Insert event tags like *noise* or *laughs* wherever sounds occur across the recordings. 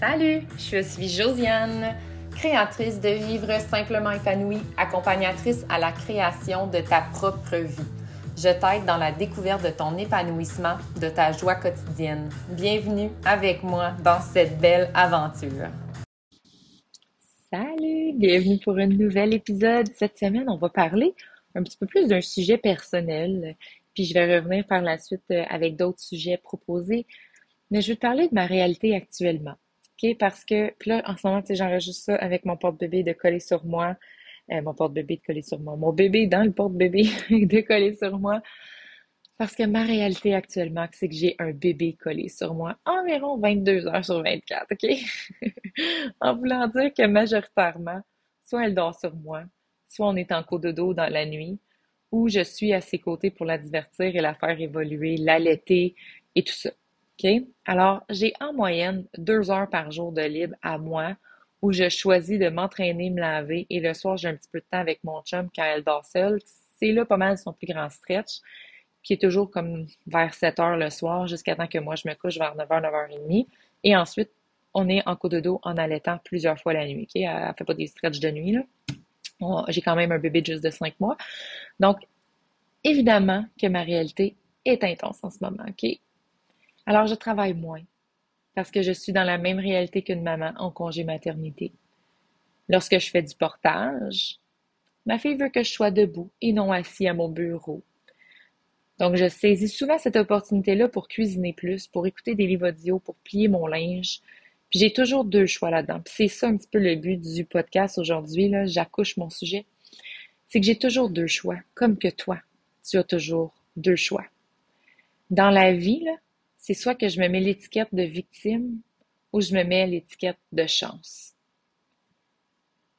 Salut, je suis Josiane, créatrice de Vivre simplement épanouie, accompagnatrice à la création de ta propre vie. Je t'aide dans la découverte de ton épanouissement, de ta joie quotidienne. Bienvenue avec moi dans cette belle aventure. Salut, bienvenue pour un nouvel épisode. Cette semaine, on va parler un petit peu plus d'un sujet personnel, puis je vais revenir par la suite euh, avec d'autres sujets proposés. Mais je vais te parler de ma réalité actuellement. OK? Parce que, puis là, en ce moment, tu j'enregistre ça avec mon porte-bébé de coller sur moi. Euh, mon porte-bébé de coller sur moi. Mon bébé dans le porte-bébé *laughs* de coller sur moi. Parce que ma réalité actuellement, c'est que j'ai un bébé collé sur moi environ 22 heures sur 24, OK? *laughs* en voulant dire que majoritairement, soit elle dort sur moi, soit on est en dos dans la nuit, ou je suis à ses côtés pour la divertir et la faire évoluer, l'allaiter et tout ça. OK? Alors, j'ai en moyenne deux heures par jour de libre à moi où je choisis de m'entraîner, me laver et le soir, j'ai un petit peu de temps avec mon chum quand elle dort seule. C'est là pas mal son plus grand stretch qui est toujours comme vers 7 heures le soir jusqu'à temps que moi je me couche vers 9h, 9h30. Et ensuite, on est en coup de dos en allaitant plusieurs fois la nuit. OK? Elle, fait pas des stretches de nuit. J'ai quand même un bébé juste de 5 mois. Donc, évidemment que ma réalité est intense en ce moment. OK? Alors, je travaille moins parce que je suis dans la même réalité qu'une maman en congé maternité. Lorsque je fais du portage, ma fille veut que je sois debout et non assis à mon bureau. Donc, je saisis souvent cette opportunité-là pour cuisiner plus, pour écouter des livres audio, pour plier mon linge, j'ai toujours deux choix là-dedans. c'est ça un petit peu le but du podcast aujourd'hui, là, j'accouche mon sujet. C'est que j'ai toujours deux choix, comme que toi, tu as toujours deux choix. Dans la vie, là, c'est soit que je me mets l'étiquette de victime ou je me mets l'étiquette de chance.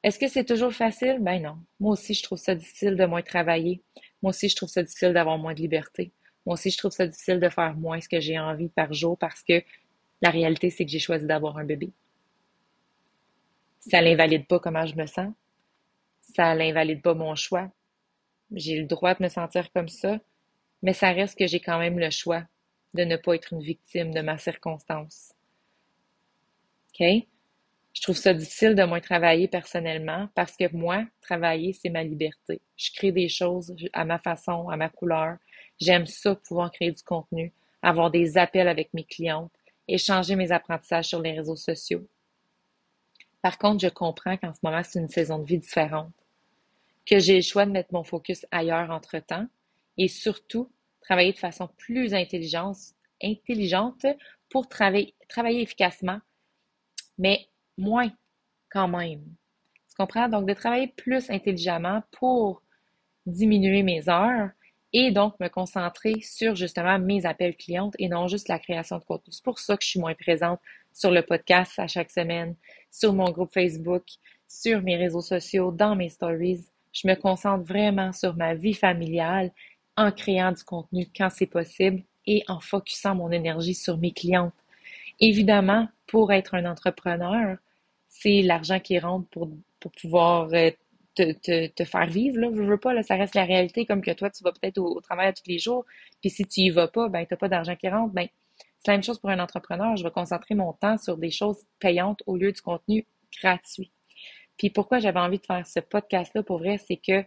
Est-ce que c'est toujours facile? Ben non. Moi aussi, je trouve ça difficile de moins travailler. Moi aussi, je trouve ça difficile d'avoir moins de liberté. Moi aussi, je trouve ça difficile de faire moins ce que j'ai envie par jour parce que la réalité, c'est que j'ai choisi d'avoir un bébé. Ça n'invalide pas comment je me sens. Ça n'invalide pas mon choix. J'ai le droit de me sentir comme ça, mais ça reste que j'ai quand même le choix de ne pas être une victime de ma circonstance. OK? Je trouve ça difficile de moins travailler personnellement parce que moi, travailler, c'est ma liberté. Je crée des choses à ma façon, à ma couleur. J'aime ça, pouvoir créer du contenu, avoir des appels avec mes clientes, échanger mes apprentissages sur les réseaux sociaux. Par contre, je comprends qu'en ce moment, c'est une saison de vie différente, que j'ai le choix de mettre mon focus ailleurs entre-temps et surtout travailler de façon plus intelligente, intelligente pour travailler, travailler efficacement, mais moins quand même. Tu comprends? Donc, de travailler plus intelligemment pour diminuer mes heures et donc me concentrer sur justement mes appels clientes et non juste la création de contenu. C'est pour ça que je suis moins présente sur le podcast à chaque semaine, sur mon groupe Facebook, sur mes réseaux sociaux, dans mes stories. Je me concentre vraiment sur ma vie familiale en créant du contenu quand c'est possible et en focusant mon énergie sur mes clientes. Évidemment, pour être un entrepreneur, c'est l'argent qui rentre pour, pouvoir euh, te, faire vivre, là, veux, veux pas, là, ça reste la réalité, comme que toi, tu vas peut-être au, travail tous les jours, puis si tu y vas pas, ben, t'as pas d'argent qui rentre, ben, c'est la même chose pour un entrepreneur, je vais concentrer mon temps sur des choses payantes au lieu du contenu gratuit. Puis pourquoi j'avais envie de faire ce podcast-là, pour vrai, c'est que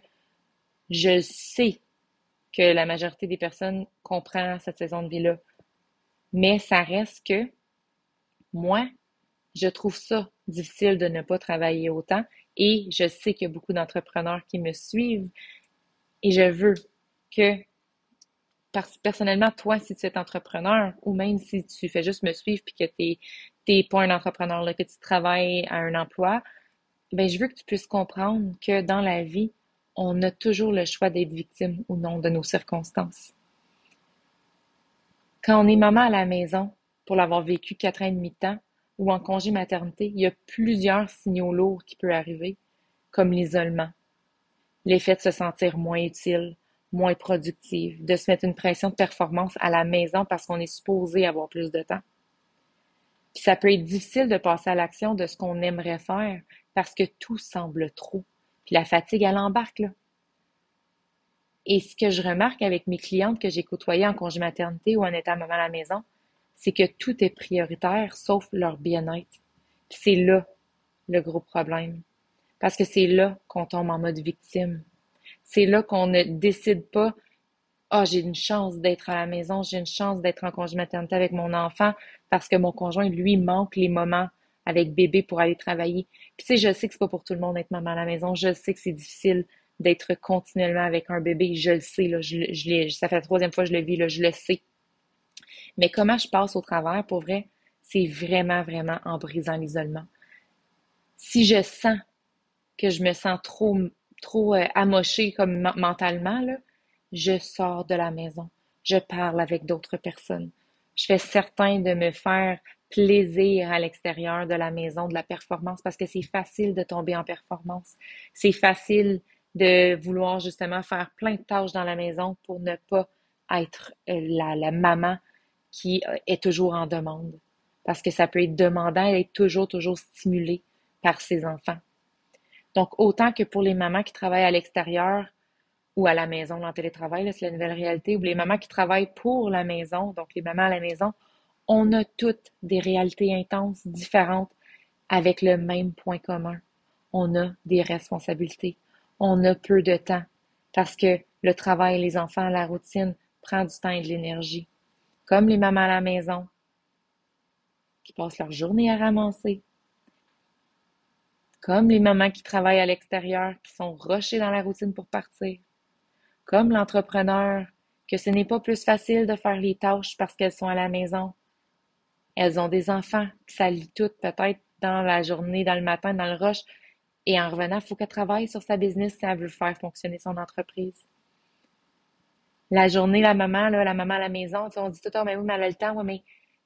je sais que la majorité des personnes comprend cette saison de vie-là. Mais ça reste que moi, je trouve ça difficile de ne pas travailler autant et je sais qu'il y a beaucoup d'entrepreneurs qui me suivent et je veux que, personnellement, toi, si tu es entrepreneur ou même si tu fais juste me suivre puis que tu n'es pas un entrepreneur, là, que tu travailles à un emploi, ben, je veux que tu puisses comprendre que dans la vie, on a toujours le choix d'être victime ou non de nos circonstances. Quand on est maman à la maison, pour l'avoir vécu quatre ans et demi de temps, ou en congé maternité, il y a plusieurs signaux lourds qui peuvent arriver, comme l'isolement, l'effet de se sentir moins utile, moins productive, de se mettre une pression de performance à la maison parce qu'on est supposé avoir plus de temps. Puis ça peut être difficile de passer à l'action de ce qu'on aimerait faire parce que tout semble trop. La fatigue, elle embarque, là. Et ce que je remarque avec mes clientes que j'ai côtoyées en congé maternité ou en étant maman à la maison, c'est que tout est prioritaire sauf leur bien-être. c'est là le gros problème. Parce que c'est là qu'on tombe en mode victime. C'est là qu'on ne décide pas ah, oh, j'ai une chance d'être à la maison, j'ai une chance d'être en congé maternité avec mon enfant parce que mon conjoint, lui, manque les moments avec bébé pour aller travailler. Puis tu je sais que c'est pas pour tout le monde d'être maman à la maison. Je sais que c'est difficile d'être continuellement avec un bébé. Je le sais. Je, je ça fait la troisième fois que je le vis. Je le sais. Mais comment je passe au travers, pour vrai, c'est vraiment, vraiment en brisant l'isolement. Si je sens que je me sens trop, trop euh, amochée comme mentalement, je sors de la maison. Je parle avec d'autres personnes. Je fais certain de me faire plaisir à l'extérieur de la maison, de la performance, parce que c'est facile de tomber en performance. C'est facile de vouloir justement faire plein de tâches dans la maison pour ne pas être euh, la, la maman qui euh, est toujours en demande. Parce que ça peut être demandant d'être toujours, toujours stimulé par ses enfants. Donc, autant que pour les mamans qui travaillent à l'extérieur ou à la maison, dans télétravail, c'est la nouvelle réalité, ou les mamans qui travaillent pour la maison, donc les mamans à la maison, on a toutes des réalités intenses, différentes, avec le même point commun. On a des responsabilités. On a peu de temps parce que le travail, les enfants, la routine prend du temps et de l'énergie. Comme les mamans à la maison qui passent leur journée à ramasser. Comme les mamans qui travaillent à l'extérieur, qui sont rushées dans la routine pour partir. Comme l'entrepreneur, que ce n'est pas plus facile de faire les tâches parce qu'elles sont à la maison, elles ont des enfants, qui ça lit tout peut-être dans la journée, dans le matin, dans le rush. Et en revenant, il faut qu'elle travaille sur sa business si elle veut faire fonctionner son entreprise. La journée, la maman, la maman à la maison, on dit tout le temps, mais oui, mais elle a le temps, mais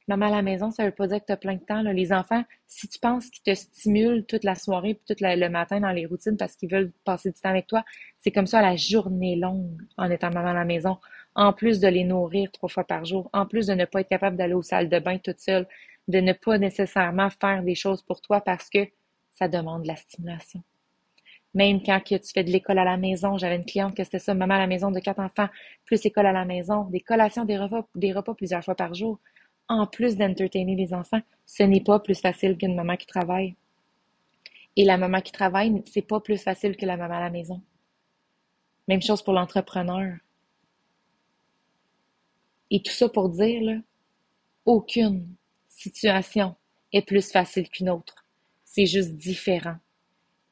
maman à la maison, ça veut pas dire que tu as plein de temps. Les enfants, si tu penses qu'ils te stimulent toute la soirée puis tout le matin dans les routines parce qu'ils veulent passer du temps avec toi, c'est comme ça la journée longue en étant maman à la maison en plus de les nourrir trois fois par jour, en plus de ne pas être capable d'aller aux salles de bain toute seule, de ne pas nécessairement faire des choses pour toi parce que ça demande de la stimulation. Même quand tu fais de l'école à la maison, j'avais une cliente que c'était ça, maman à la maison de quatre enfants, plus école à la maison, des collations, des repas, des repas plusieurs fois par jour, en plus d'entertainer les enfants, ce n'est pas plus facile qu'une maman qui travaille. Et la maman qui travaille, c'est pas plus facile que la maman à la maison. Même chose pour l'entrepreneur. Et tout ça pour dire, là, aucune situation est plus facile qu'une autre. C'est juste différent.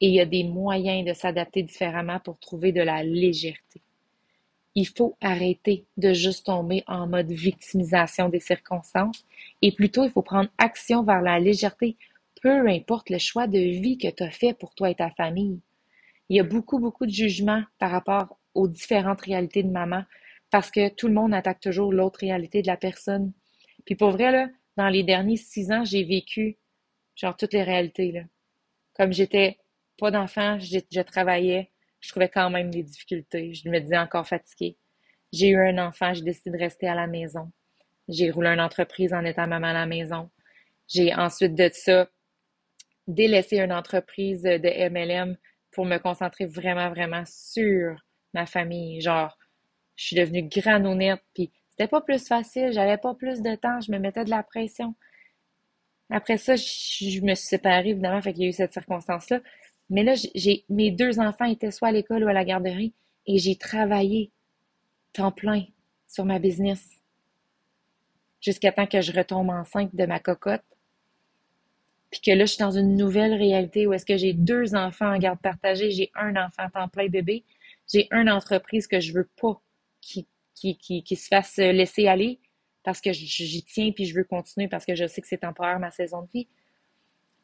Et il y a des moyens de s'adapter différemment pour trouver de la légèreté. Il faut arrêter de juste tomber en mode victimisation des circonstances et plutôt il faut prendre action vers la légèreté, peu importe le choix de vie que tu as fait pour toi et ta famille. Il y a beaucoup, beaucoup de jugements par rapport aux différentes réalités de maman, parce que tout le monde attaque toujours l'autre réalité de la personne. Puis pour vrai, dans les derniers six ans, j'ai vécu genre toutes les réalités. Là. Comme j'étais pas d'enfant, je, travaillais, je trouvais quand même des difficultés. Je me disais encore fatiguée. J'ai eu un enfant, j'ai décidé de rester à la maison. J'ai roulé une entreprise en étant maman à la maison. J'ai ensuite de ça délaissé une entreprise de MLM pour me concentrer vraiment, vraiment sur ma famille. Genre, je suis devenue honnête, puis c'était pas plus facile, j'avais pas plus de temps, je me mettais de la pression. Après ça, je, me suis séparée, évidemment, fait qu'il y a eu cette circonstance-là. Mais là, j'ai mes deux enfants étaient soit à l'école ou à la garderie et j'ai travaillé temps plein sur ma business jusqu'à temps que je retombe enceinte de ma cocotte. Puis que là, je suis dans une nouvelle réalité où est-ce que j'ai deux enfants en garde partagée, j'ai un enfant temps plein bébé, j'ai une entreprise que je veux pas qui, qui, qui, qui se fasse laisser aller parce que j'y tiens puis je veux continuer parce que je sais que c'est temporaire ma saison de vie.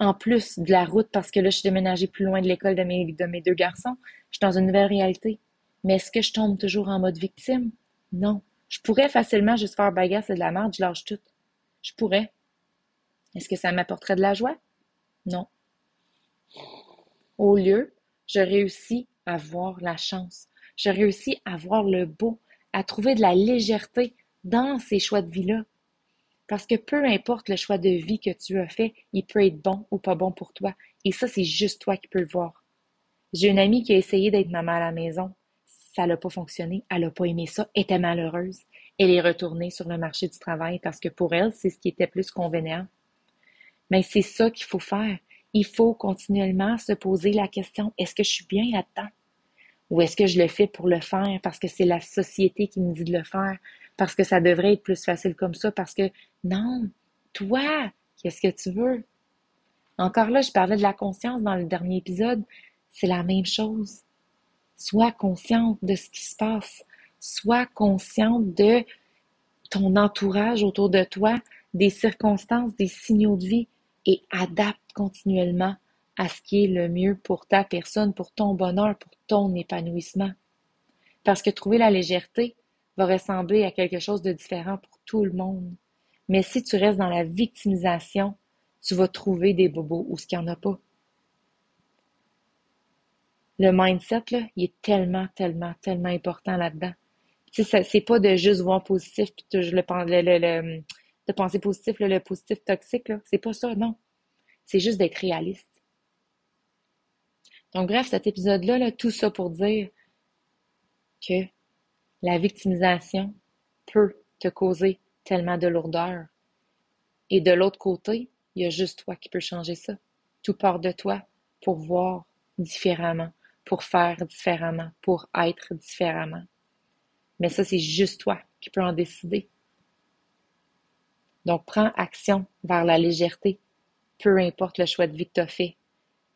En plus de la route parce que là, je suis déménagée plus loin de l'école de mes, de mes deux garçons. Je suis dans une nouvelle réalité. Mais est-ce que je tombe toujours en mode victime? Non. Je pourrais facilement juste faire bagarre, c'est de la merde, je lâche tout. Je pourrais. Est-ce que ça m'apporterait de la joie? Non. Au lieu, je réussis à voir la chance. Je réussis à voir le beau, à trouver de la légèreté dans ces choix de vie-là. Parce que peu importe le choix de vie que tu as fait, il peut être bon ou pas bon pour toi. Et ça, c'est juste toi qui peux le voir. J'ai une amie qui a essayé d'être maman à la maison. Ça n'a pas fonctionné. Elle n'a pas aimé ça. Elle était malheureuse. Elle est retournée sur le marché du travail parce que pour elle, c'est ce qui était plus convenant. Mais c'est ça qu'il faut faire. Il faut continuellement se poser la question, est-ce que je suis bien là-dedans? Ou est-ce que je le fais pour le faire parce que c'est la société qui me dit de le faire, parce que ça devrait être plus facile comme ça, parce que non, toi, qu'est-ce que tu veux? Encore là, je parlais de la conscience dans le dernier épisode, c'est la même chose. Sois consciente de ce qui se passe. Sois consciente de ton entourage autour de toi, des circonstances, des signaux de vie et adapte continuellement à ce qui est le mieux pour ta personne, pour ton bonheur, pour ton épanouissement. Parce que trouver la légèreté va ressembler à quelque chose de différent pour tout le monde. Mais si tu restes dans la victimisation, tu vas trouver des bobos où ce qu'il n'y en a pas. Le mindset, il est tellement, tellement, tellement important là-dedans. Tu sais, c'est pas de juste voir positif puis de penser positif, le positif toxique, là. C'est pas ça, non. C'est juste d'être réaliste. Donc, bref, cet épisode-là, là, tout ça pour dire que la victimisation peut te causer tellement de lourdeur. Et de l'autre côté, il y a juste toi qui peux changer ça. Tout part de toi pour voir différemment, pour faire différemment, pour être différemment. Mais ça, c'est juste toi qui peux en décider. Donc, prends action vers la légèreté, peu importe le choix de vie que tu as fait.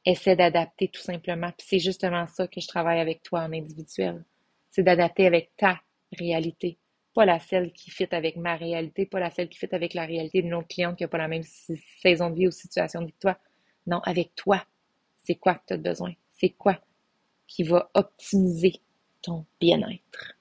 Essaie d'adapter tout simplement. Puis c'est justement ça que je travaille avec toi en individuel. C'est d'adapter avec ta réalité. Pas la celle qui fit avec ma réalité, pas la celle qui fit avec la réalité d'une autre cliente qui n'a pas la même saison de vie ou situation que toi. Non, avec toi. C'est quoi que tu as besoin? C'est quoi qui va optimiser ton bien-être?